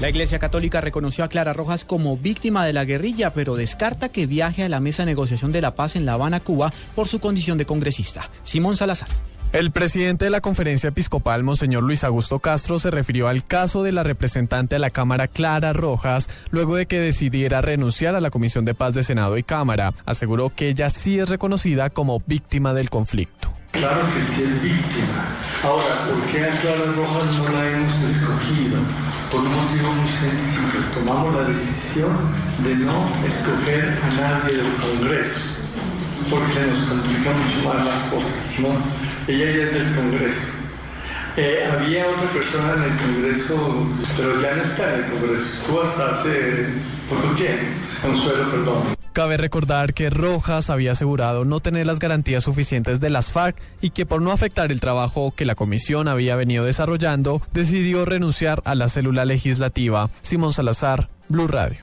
La Iglesia Católica reconoció a Clara Rojas como víctima de la guerrilla, pero descarta que viaje a la mesa de negociación de la paz en La Habana, Cuba, por su condición de congresista. Simón Salazar. El presidente de la conferencia episcopal, Monseñor Luis Augusto Castro, se refirió al caso de la representante de la Cámara, Clara Rojas, luego de que decidiera renunciar a la Comisión de Paz de Senado y Cámara. Aseguró que ella sí es reconocida como víctima del conflicto. Claro que sí es víctima. Ahora, ¿por qué a Clara Rojas no la hemos escogido? Por un motivo muy sencillo. Tomamos la decisión de no escoger a nadie del Congreso, porque se nos complican mucho más las cosas, ¿no? Ella ya es del Congreso. Eh, había otra persona en el Congreso, pero ya no está en el Congreso. Estuvo hasta hace poco tiempo. Consuelo, perdón. Cabe recordar que Rojas había asegurado no tener las garantías suficientes de las FARC y que por no afectar el trabajo que la comisión había venido desarrollando, decidió renunciar a la célula legislativa. Simón Salazar, Blue Radio.